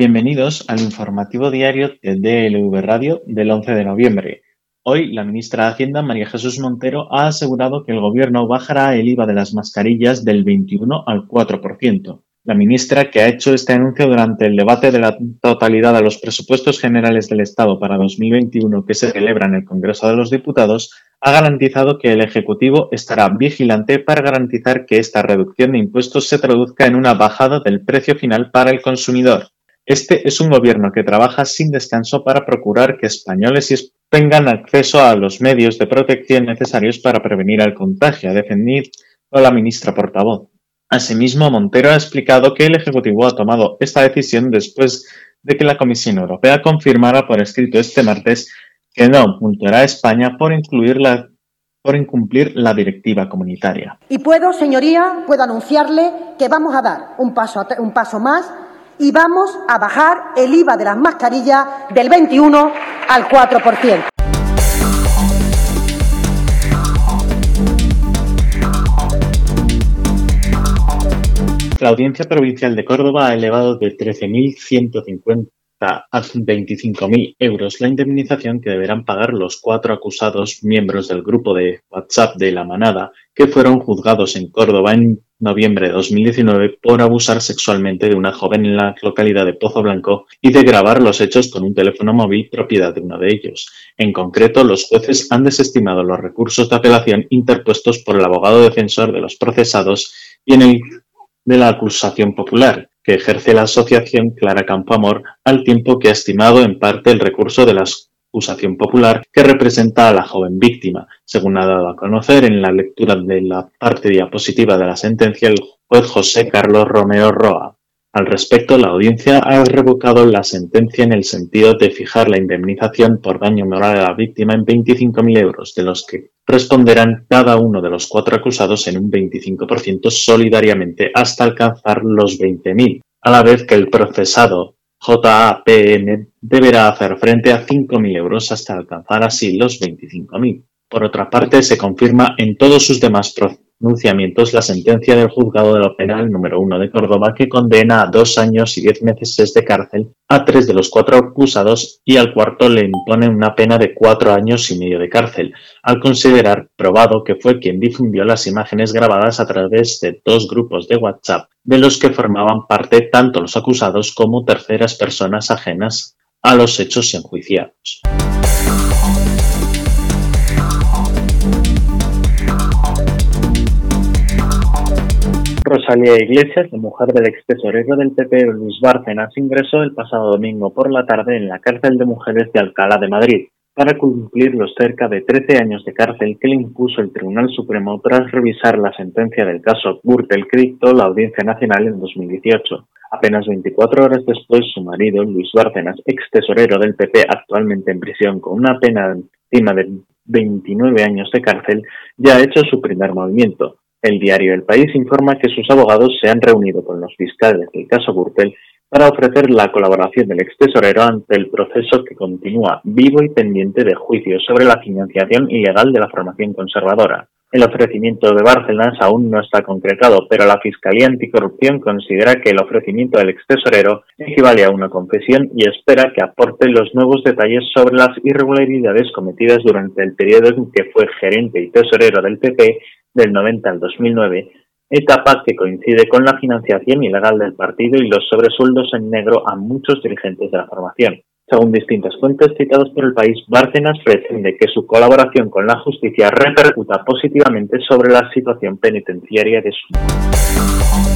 Bienvenidos al informativo diario de DLV Radio del 11 de noviembre. Hoy, la ministra de Hacienda, María Jesús Montero, ha asegurado que el Gobierno bajará el IVA de las mascarillas del 21 al 4%. La ministra, que ha hecho este anuncio durante el debate de la totalidad de los presupuestos generales del Estado para 2021 que se celebra en el Congreso de los Diputados, ha garantizado que el Ejecutivo estará vigilante para garantizar que esta reducción de impuestos se traduzca en una bajada del precio final para el consumidor. Este es un gobierno que trabaja sin descanso para procurar que españoles tengan acceso a los medios de protección necesarios para prevenir el contagio, ha defendido la ministra portavoz. Asimismo, Montero ha explicado que el Ejecutivo ha tomado esta decisión después de que la Comisión Europea confirmara por escrito este martes que no multará a España por, por incumplir la directiva comunitaria. Y puedo, señoría, puedo anunciarle que vamos a dar un paso, un paso más y vamos a bajar el IVA de las mascarillas del 21 al 4%. La Audiencia Provincial de Córdoba ha elevado de 13.150 a 25.000 euros la indemnización que deberán pagar los cuatro acusados miembros del grupo de WhatsApp de La Manada que fueron juzgados en Córdoba en noviembre de 2019 por abusar sexualmente de una joven en la localidad de Pozo Blanco y de grabar los hechos con un teléfono móvil propiedad de uno de ellos. En concreto, los jueces han desestimado los recursos de apelación interpuestos por el abogado defensor de los procesados y en el de la acusación popular, que ejerce la asociación Clara Campo Amor, al tiempo que ha estimado en parte el recurso de la acusación popular que representa a la joven víctima, según ha dado a conocer en la lectura de la parte diapositiva de la sentencia el juez José Carlos Romero Roa. Al respecto, la audiencia ha revocado la sentencia en el sentido de fijar la indemnización por daño moral a la víctima en 25.000 euros, de los que responderán cada uno de los cuatro acusados en un 25% solidariamente hasta alcanzar los 20.000, a la vez que el procesado JAPN deberá hacer frente a 5.000 euros hasta alcanzar así los 25.000. Por otra parte, se confirma en todos sus demás pronunciamientos la sentencia del juzgado de lo penal número 1 de Córdoba que condena a dos años y diez meses de cárcel a tres de los cuatro acusados y al cuarto le impone una pena de cuatro años y medio de cárcel, al considerar probado que fue quien difundió las imágenes grabadas a través de dos grupos de WhatsApp de los que formaban parte tanto los acusados como terceras personas ajenas a los hechos enjuiciados. Rosalía Iglesias, la mujer del ex tesorero del PP Luis Bárcenas, ingresó el pasado domingo por la tarde en la cárcel de mujeres de Alcalá de Madrid para cumplir los cerca de 13 años de cárcel que le impuso el Tribunal Supremo tras revisar la sentencia del caso Gürtel Cripto, la Audiencia Nacional, en 2018. Apenas 24 horas después, su marido, Luis Bárcenas, ex tesorero del PP, actualmente en prisión con una pena encima de 29 años de cárcel, ya ha hecho su primer movimiento el diario El País informa que sus abogados se han reunido con los fiscales del caso Gürtel para ofrecer la colaboración del ex tesorero ante el proceso que continúa vivo y pendiente de juicio sobre la financiación ilegal de la formación conservadora. El ofrecimiento de Bárcenas aún no está concretado, pero la Fiscalía Anticorrupción considera que el ofrecimiento del ex tesorero equivale a una confesión y espera que aporte los nuevos detalles sobre las irregularidades cometidas durante el periodo en que fue gerente y tesorero del PP del 90 al 2009, etapa que coincide con la financiación ilegal del partido y los sobresueldos en negro a muchos dirigentes de la formación. Según distintas fuentes citadas por el país, Bárcenas pretende que su colaboración con la justicia repercuta positivamente sobre la situación penitenciaria de su.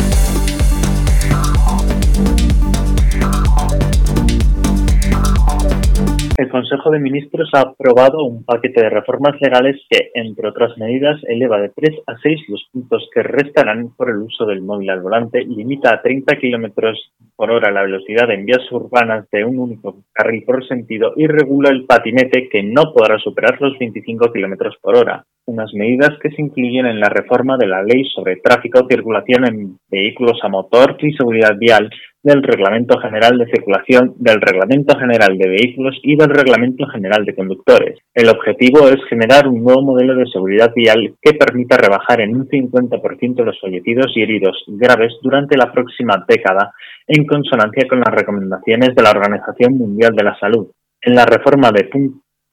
El Consejo de Ministros ha aprobado un paquete de reformas legales que, entre otras medidas, eleva de 3 a 6 los puntos que restarán por el uso del móvil al volante, limita a 30 kilómetros por hora la velocidad en vías urbanas de un único carril por sentido y regula el patinete que no podrá superar los 25 kilómetros por hora. Unas medidas que se incluyen en la reforma de la Ley sobre Tráfico, Circulación en Vehículos a Motor y Seguridad Vial del Reglamento General de Circulación, del Reglamento General de Vehículos y del Reglamento General de Conductores. El objetivo es generar un nuevo modelo de seguridad vial que permita rebajar en un 50% los fallecidos y heridos graves durante la próxima década, en consonancia con las recomendaciones de la Organización Mundial de la Salud. En la reforma de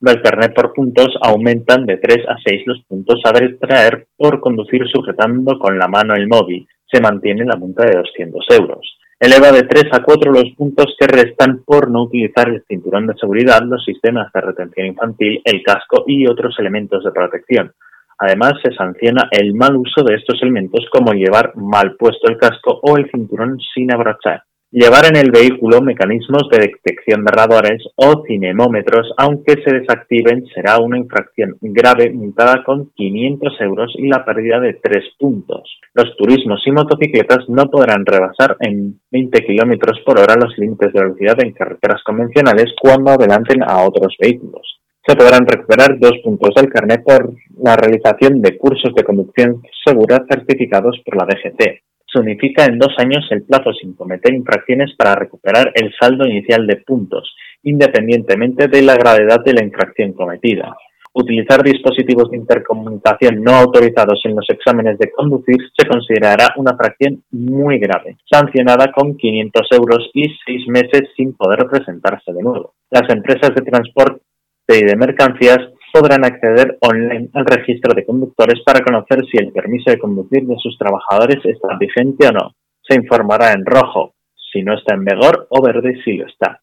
del carnet por puntos aumentan de 3 a 6 los puntos a traer por conducir sujetando con la mano el móvil. Se mantiene la multa de 200 euros. Eleva de 3 a 4 los puntos que restan por no utilizar el cinturón de seguridad, los sistemas de retención infantil, el casco y otros elementos de protección. Además, se sanciona el mal uso de estos elementos como llevar mal puesto el casco o el cinturón sin abrochar. Llevar en el vehículo mecanismos de detección de radores o cinemómetros, aunque se desactiven, será una infracción grave multada con 500 euros y la pérdida de 3 puntos. Los turismos y motocicletas no podrán rebasar en 20 km por hora los límites de velocidad en carreteras convencionales cuando adelanten a otros vehículos. Se podrán recuperar dos puntos del carnet por la realización de cursos de conducción segura certificados por la DGT se unifica en dos años el plazo sin cometer infracciones para recuperar el saldo inicial de puntos, independientemente de la gravedad de la infracción cometida. Utilizar dispositivos de intercomunicación no autorizados en los exámenes de conducir se considerará una fracción muy grave, sancionada con 500 euros y seis meses sin poder presentarse de nuevo. Las empresas de transporte y de mercancías podrán acceder online al registro de conductores para conocer si el permiso de conducir de sus trabajadores está vigente o no. Se informará en rojo si no está en vigor o verde si lo está.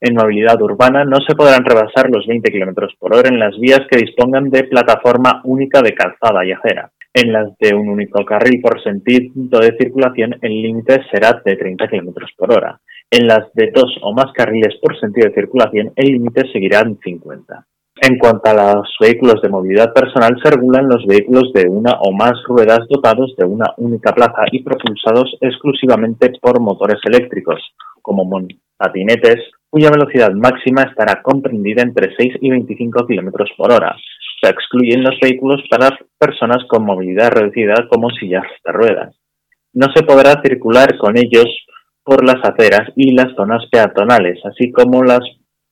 En movilidad urbana no se podrán rebasar los 20 km por hora en las vías que dispongan de plataforma única de calzada y acera. En las de un único carril por sentido de circulación el límite será de 30 km por hora. En las de dos o más carriles por sentido de circulación el límite seguirá en 50. En cuanto a los vehículos de movilidad personal, se regulan los vehículos de una o más ruedas dotados de una única plaza y propulsados exclusivamente por motores eléctricos, como patinetes, cuya velocidad máxima estará comprendida entre 6 y 25 km por hora. Se excluyen los vehículos para personas con movilidad reducida como sillas de ruedas. No se podrá circular con ellos por las aceras y las zonas peatonales, así como las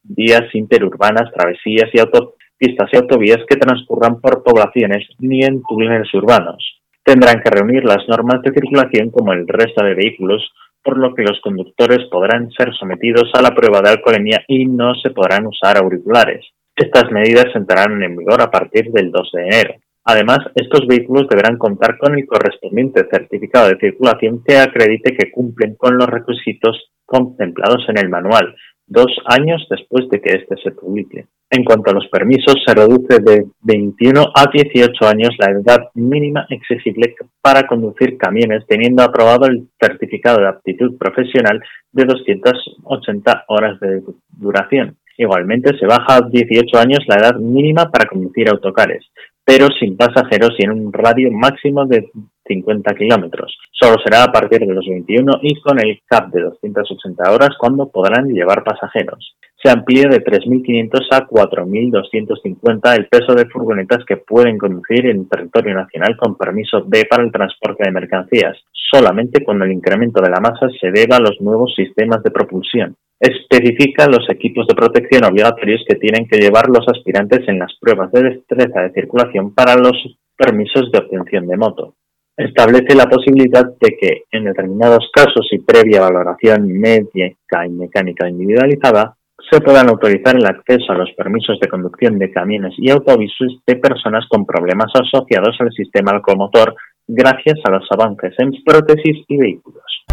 vías interurbanas, travesías y autopistas y autovías que transcurran por poblaciones ni en túneles urbanos. Tendrán que reunir las normas de circulación como el resto de vehículos, por lo que los conductores podrán ser sometidos a la prueba de alcoholemia y no se podrán usar auriculares. Estas medidas entrarán en vigor a partir del 2 de enero. Además, estos vehículos deberán contar con el correspondiente certificado de circulación que acredite que cumplen con los requisitos contemplados en el manual, dos años después de que éste se publique. En cuanto a los permisos, se reduce de 21 a 18 años la edad mínima exigible para conducir camiones, teniendo aprobado el certificado de aptitud profesional de 280 horas de duración. Igualmente, se baja a 18 años la edad mínima para conducir autocares, pero sin pasajeros y en un radio máximo de 50 kilómetros. Solo será a partir de los 21 y con el CAP de 280 horas cuando podrán llevar pasajeros. Se amplía de 3.500 a 4.250 el peso de furgonetas que pueden conducir en territorio nacional con permiso B para el transporte de mercancías, solamente cuando el incremento de la masa se deba a los nuevos sistemas de propulsión. Especifica los equipos de protección obligatorios que tienen que llevar los aspirantes en las pruebas de destreza de circulación para los permisos de obtención de moto establece la posibilidad de que, en determinados casos y previa valoración médica y mecánica individualizada, se puedan autorizar el acceso a los permisos de conducción de camiones y autobuses de personas con problemas asociados al sistema locomotor gracias a los avances en prótesis y vehículos.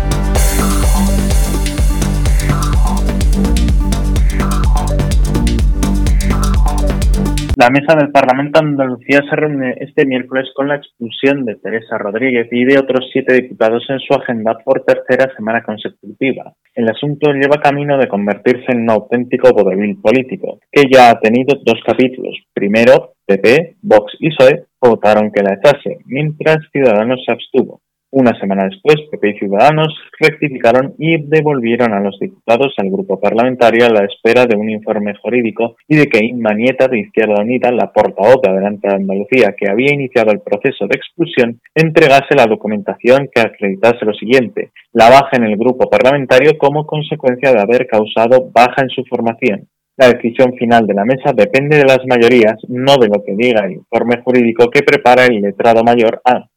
La mesa del Parlamento Andalucía se reúne este miércoles con la expulsión de Teresa Rodríguez y de otros siete diputados en su agenda por tercera semana consecutiva. El asunto lleva camino de convertirse en un auténtico vodevil político, que ya ha tenido dos capítulos. Primero, PP, Vox y PSOE votaron que la echase, mientras Ciudadanos se abstuvo. Una semana después, PP y Ciudadanos rectificaron y devolvieron a los diputados al grupo parlamentario a la espera de un informe jurídico y de que Inma Nieta de Izquierda Unida, la portavoz de Adelante Andalucía, que había iniciado el proceso de expulsión, entregase la documentación que acreditase lo siguiente, la baja en el grupo parlamentario como consecuencia de haber causado baja en su formación. La decisión final de la mesa depende de las mayorías, no de lo que diga el informe jurídico que prepara el letrado mayor A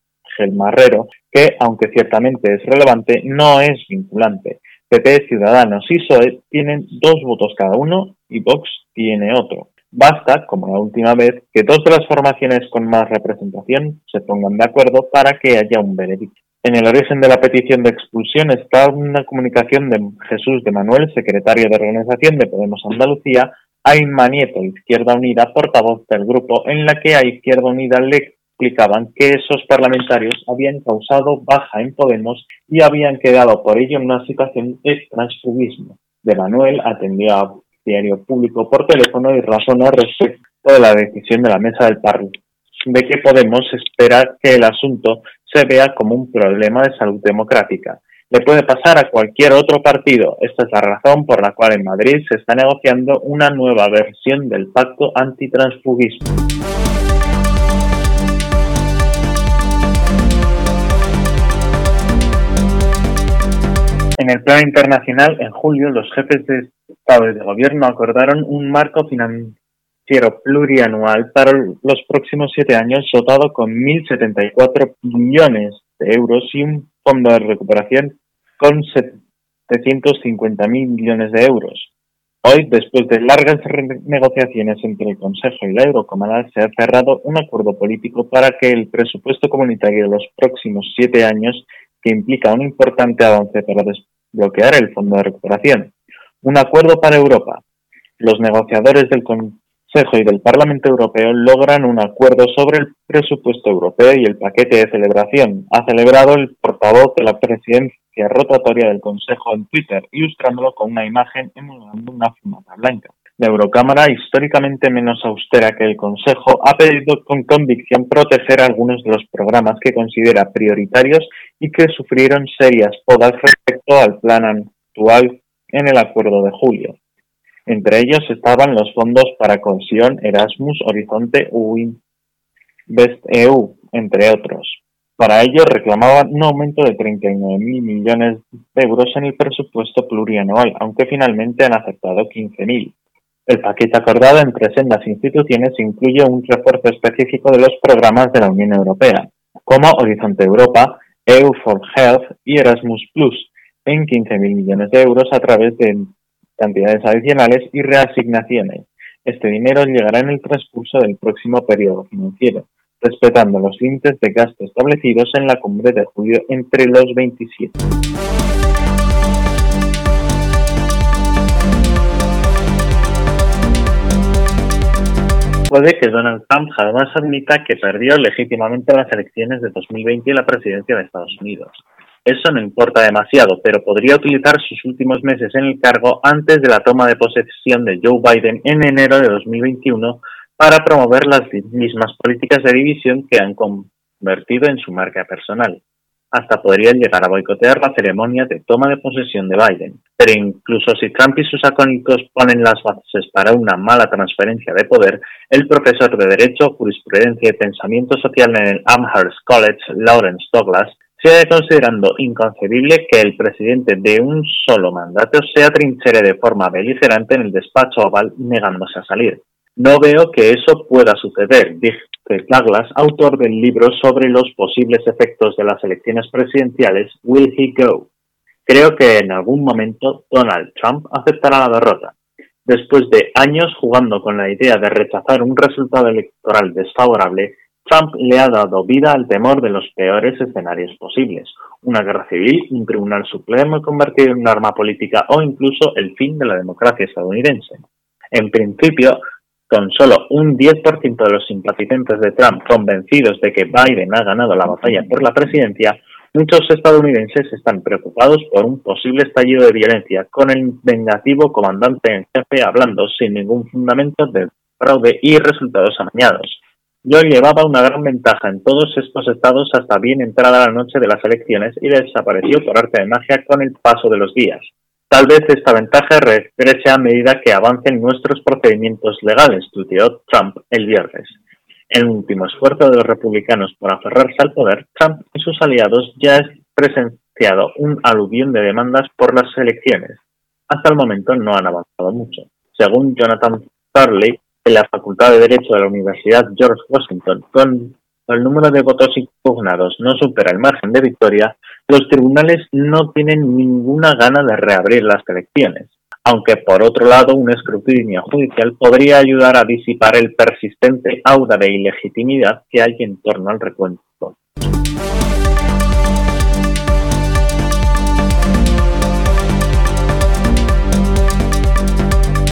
Marrero, que, aunque ciertamente es relevante, no es vinculante. PP, Ciudadanos y PSOE tienen dos votos cada uno y Vox tiene otro. Basta, como la última vez, que dos de las formaciones con más representación se pongan de acuerdo para que haya un veredicto. En el origen de la petición de expulsión está una comunicación de Jesús de Manuel, secretario de organización de Podemos Andalucía, a Inma Nieto, Izquierda Unida, portavoz del grupo, en la que a Izquierda Unida le explicaban que esos parlamentarios habían causado baja en Podemos y habían quedado por ello en una situación de transfugismo. De Manuel atendió a diario público por teléfono y razonó respecto de la decisión de la mesa del Parlamento de que Podemos espera que el asunto se vea como un problema de salud democrática. Le puede pasar a cualquier otro partido. Esta es la razón por la cual en Madrid se está negociando una nueva versión del pacto antitransfugismo. En el plano internacional, en julio, los jefes de Estado y de Gobierno acordaron un marco financiero plurianual para los próximos siete años dotado con 1.074 millones de euros y un fondo de recuperación con 750.000 millones de euros. Hoy, después de largas negociaciones entre el Consejo y la Eurocámara, se ha cerrado un acuerdo político para que el presupuesto comunitario de los próximos siete años que implica un importante avance para desbloquear el Fondo de Recuperación. Un acuerdo para Europa. Los negociadores del Consejo y del Parlamento Europeo logran un acuerdo sobre el presupuesto europeo y el paquete de celebración. Ha celebrado el portavoz de la presidencia rotatoria del Consejo en Twitter, ilustrándolo con una imagen emulando una fumata blanca. La Eurocámara, históricamente menos austera que el Consejo, ha pedido con convicción proteger algunos de los programas que considera prioritarios y que sufrieron serias podas respecto al plan actual en el acuerdo de julio. Entre ellos estaban los fondos para cohesión, Erasmus, Horizonte o EU, entre otros. Para ello reclamaban un aumento de 39.000 millones de euros en el presupuesto plurianual, aunque finalmente han aceptado 15.000. El paquete acordado entre sendas instituciones incluye un refuerzo específico de los programas de la Unión Europea, como Horizonte Europa, EU for Health y Erasmus Plus, en 15.000 millones de euros a través de cantidades adicionales y reasignaciones. Este dinero llegará en el transcurso del próximo periodo financiero, respetando los límites de gasto establecidos en la cumbre de julio entre los 27. Puede que Donald Trump jamás admita que perdió legítimamente las elecciones de 2020 y la presidencia de Estados Unidos. Eso no importa demasiado, pero podría utilizar sus últimos meses en el cargo antes de la toma de posesión de Joe Biden en enero de 2021 para promover las mismas políticas de división que han convertido en su marca personal hasta podrían llegar a boicotear la ceremonia de toma de posesión de Biden. Pero incluso si Trump y sus acónitos ponen las bases para una mala transferencia de poder, el profesor de Derecho, Jurisprudencia y Pensamiento Social en el Amherst College, Lawrence Douglas, sigue considerando inconcebible que el presidente de un solo mandato sea trinchere de forma beligerante en el despacho oval negándose a salir. No veo que eso pueda suceder, dijo Douglas, autor del libro sobre los posibles efectos de las elecciones presidenciales, Will He Go? Creo que en algún momento Donald Trump aceptará la derrota. Después de años jugando con la idea de rechazar un resultado electoral desfavorable, Trump le ha dado vida al temor de los peores escenarios posibles, una guerra civil, un tribunal supremo convertido en un arma política o incluso el fin de la democracia estadounidense. En principio, con solo un 10% de los simpatizantes de Trump convencidos de que Biden ha ganado la batalla por la presidencia, muchos estadounidenses están preocupados por un posible estallido de violencia, con el vengativo comandante en jefe hablando sin ningún fundamento de fraude y resultados amañados. Yo llevaba una gran ventaja en todos estos estados hasta bien entrada la noche de las elecciones y desapareció por arte de magia con el paso de los días. Tal vez esta ventaja regrese a medida que avancen nuestros procedimientos legales, tuiteó Trump el viernes. En último esfuerzo de los republicanos por aferrarse al poder, Trump y sus aliados ya han presenciado un aluvión de demandas por las elecciones. Hasta el momento no han avanzado mucho. Según Jonathan Farley, de la Facultad de Derecho de la Universidad George Washington, con el número de votos impugnados no supera el margen de victoria, los tribunales no tienen ninguna gana de reabrir las elecciones, aunque por otro lado un escrutinio judicial podría ayudar a disipar el persistente aura de ilegitimidad que hay en torno al recuento.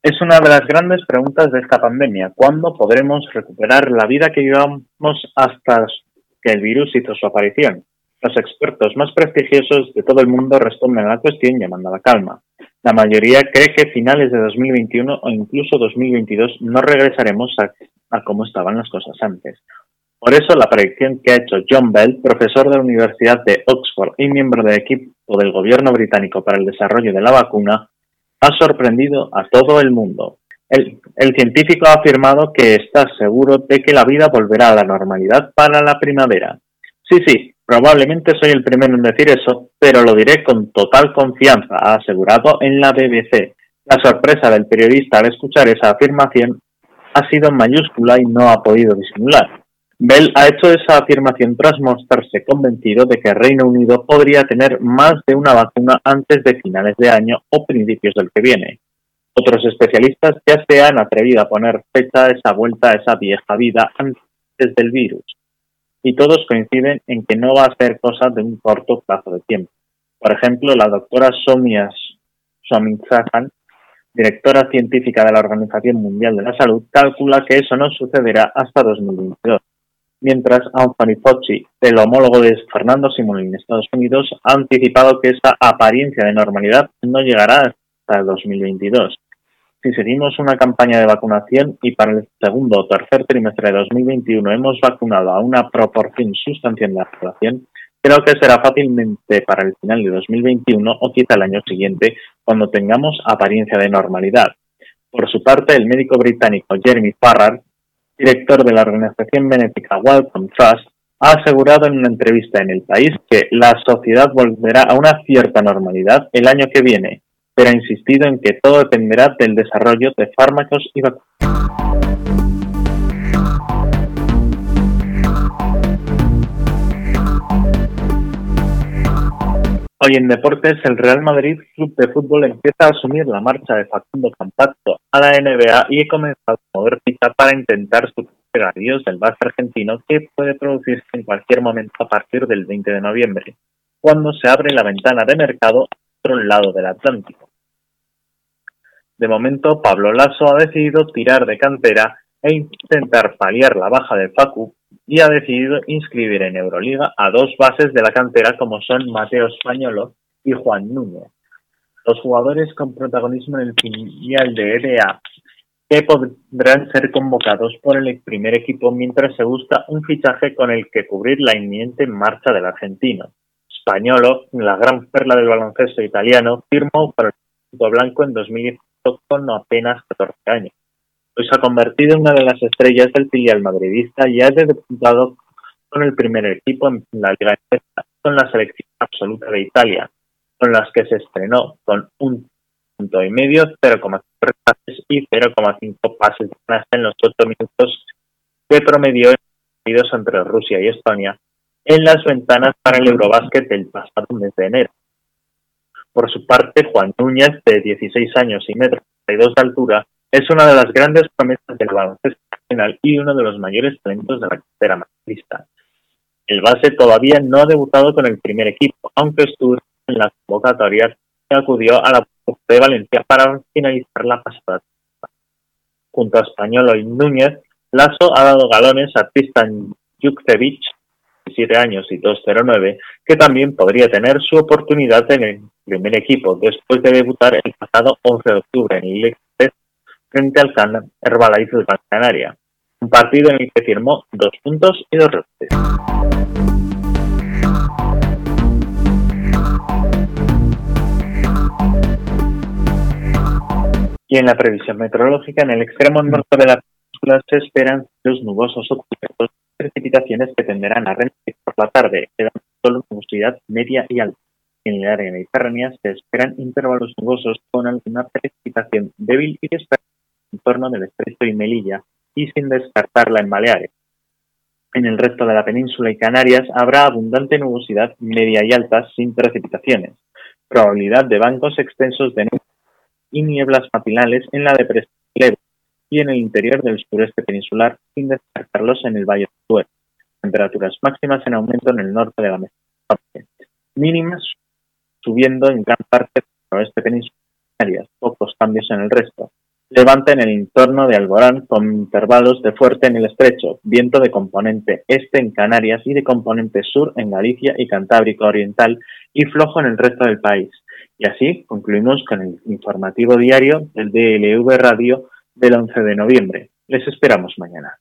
Es una de las grandes preguntas de esta pandemia. ¿Cuándo podremos recuperar la vida que llevamos hasta que el virus hizo su aparición? Los expertos más prestigiosos de todo el mundo responden a la cuestión llamando a la calma. La mayoría cree que finales de 2021 o incluso 2022 no regresaremos a, a cómo estaban las cosas antes. Por eso la predicción que ha hecho John Bell, profesor de la Universidad de Oxford y miembro del equipo del gobierno británico para el desarrollo de la vacuna, ha sorprendido a todo el mundo. El, el, científico ha afirmado que está seguro de que la vida volverá a la normalidad para la primavera. Sí, sí, Probablemente soy el primero en decir eso, pero lo diré con total confianza, ha asegurado en la BBC. La sorpresa del periodista al escuchar esa afirmación ha sido mayúscula y no ha podido disimular. Bell ha hecho esa afirmación tras mostrarse convencido de que Reino Unido podría tener más de una vacuna antes de finales de año o principios del que viene. Otros especialistas ya se han atrevido a poner fecha a esa vuelta a esa vieja vida antes del virus y todos coinciden en que no va a ser cosa de un corto plazo de tiempo. Por ejemplo, la doctora Somia Swaminathan, directora científica de la Organización Mundial de la Salud, calcula que eso no sucederá hasta 2022, mientras Anthony Fauci, el homólogo de Fernando Simón en Estados Unidos, ha anticipado que esa apariencia de normalidad no llegará hasta el 2022 si seguimos una campaña de vacunación y para el segundo o tercer trimestre de 2021 hemos vacunado a una proporción sustancial de la población, creo que será fácilmente para el final de 2021 o quizá el año siguiente cuando tengamos apariencia de normalidad. Por su parte, el médico británico Jeremy Farrar, director de la organización benéfica Wellcome Trust, ha asegurado en una entrevista en El País que la sociedad volverá a una cierta normalidad el año que viene pero ha insistido en que todo dependerá del desarrollo de fármacos y vacunas. Hoy en deportes, el Real Madrid Club de Fútbol empieza a asumir la marcha de Facundo Campazzo a la NBA y ha comenzado a mover ficha para intentar su adiós del base argentino que puede producirse en cualquier momento a partir del 20 de noviembre, cuando se abre la ventana de mercado a otro lado del Atlántico. De momento, Pablo Lasso ha decidido tirar de cantera e intentar paliar la baja de Facu y ha decidido inscribir en Euroliga a dos bases de la cantera como son Mateo Españolo y Juan Núñez. Los jugadores con protagonismo en el filial de EDA que podrán ser convocados por el primer equipo mientras se busca un fichaje con el que cubrir la inminente marcha del argentino. Españolo, la gran perla del baloncesto italiano, firmó para el equipo blanco en 2010 con apenas 14 años. Hoy se ha convertido en una de las estrellas del filial madridista y ha debutado con el primer equipo en la Liga con la selección absoluta de Italia, con las que se estrenó con un punto y medio, 0,5 pases y 0,5 pases en los 8 minutos que promedió en partidos entre Rusia y Estonia en las ventanas para el Eurobásquet del pasado mes de enero. Por su parte, Juan Núñez, de 16 años y metro de altura, es una de las grandes promesas del baloncesto nacional y uno de los mayores talentos de la cartera madridista. El base todavía no ha debutado con el primer equipo, aunque estuvo en la convocatoria que acudió a la de Valencia para finalizar la pasada. Junto a Españolo y Núñez, Lasso ha dado galones a Tristan Jukcevic 17 años y 2.09, que también podría tener su oportunidad en el primer equipo después de debutar el pasado 11 de octubre en el frente al Can Herbalife de Gran Canaria. un partido en el que firmó dos puntos y dos rebotes. Y en la previsión meteorológica, en el extremo norte de la península se esperan los nubosos o precipitaciones que tenderán a rendir por la tarde, quedando solo nubosidad media y alta. En el área mediterránea se esperan intervalos nubosos con alguna precipitación débil y dispersa en torno del estrecho y Melilla y sin descartarla en Baleares. En el resto de la península y Canarias habrá abundante nubosidad media y alta sin precipitaciones, probabilidad de bancos extensos de nubes y nieblas matinales en la depresión y en el interior del sureste peninsular, sin descartarlos en el Valle del Duero. Temperaturas máximas en aumento en el norte de la mesa. Mínimas subiendo en gran parte del oeste peninsular, pocos cambios en el resto. Levanta en el entorno de Alborán con intervalos de fuerte en el estrecho, viento de componente este en Canarias y de componente sur en Galicia y Cantábrico Oriental y flojo en el resto del país. Y así concluimos con el informativo diario del DLV Radio del 11 de noviembre. Les esperamos mañana.